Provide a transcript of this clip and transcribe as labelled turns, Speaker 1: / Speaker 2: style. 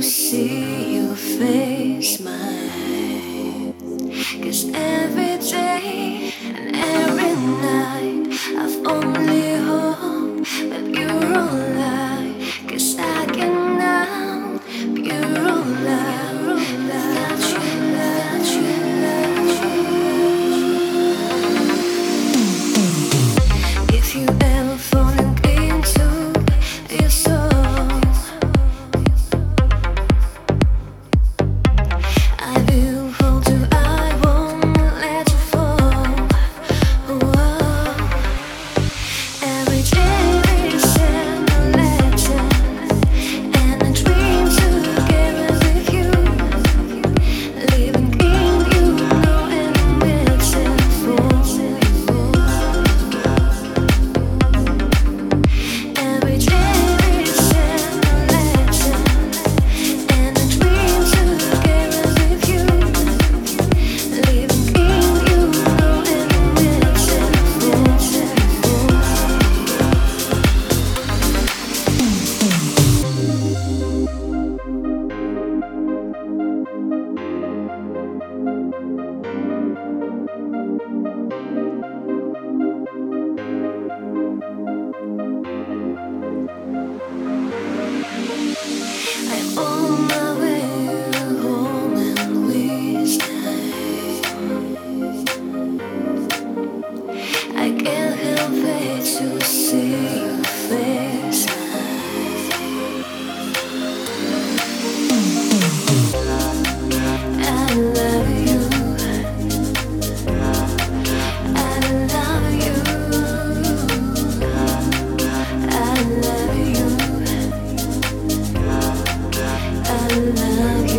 Speaker 1: to see your face, mine. Cause every day and every night. love.